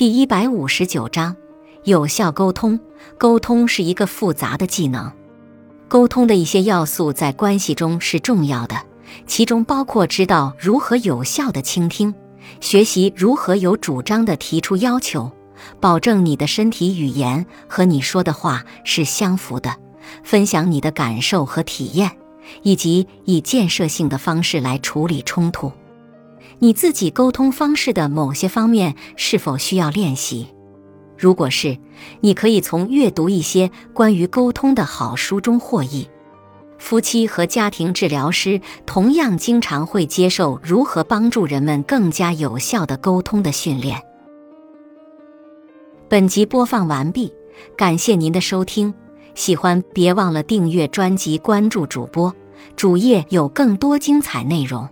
第一百五十九章，有效沟通。沟通是一个复杂的技能，沟通的一些要素在关系中是重要的，其中包括知道如何有效的倾听，学习如何有主张的提出要求，保证你的身体语言和你说的话是相符的，分享你的感受和体验，以及以建设性的方式来处理冲突。你自己沟通方式的某些方面是否需要练习？如果是，你可以从阅读一些关于沟通的好书中获益。夫妻和家庭治疗师同样经常会接受如何帮助人们更加有效的沟通的训练。本集播放完毕，感谢您的收听。喜欢别忘了订阅专辑，关注主播主页有更多精彩内容。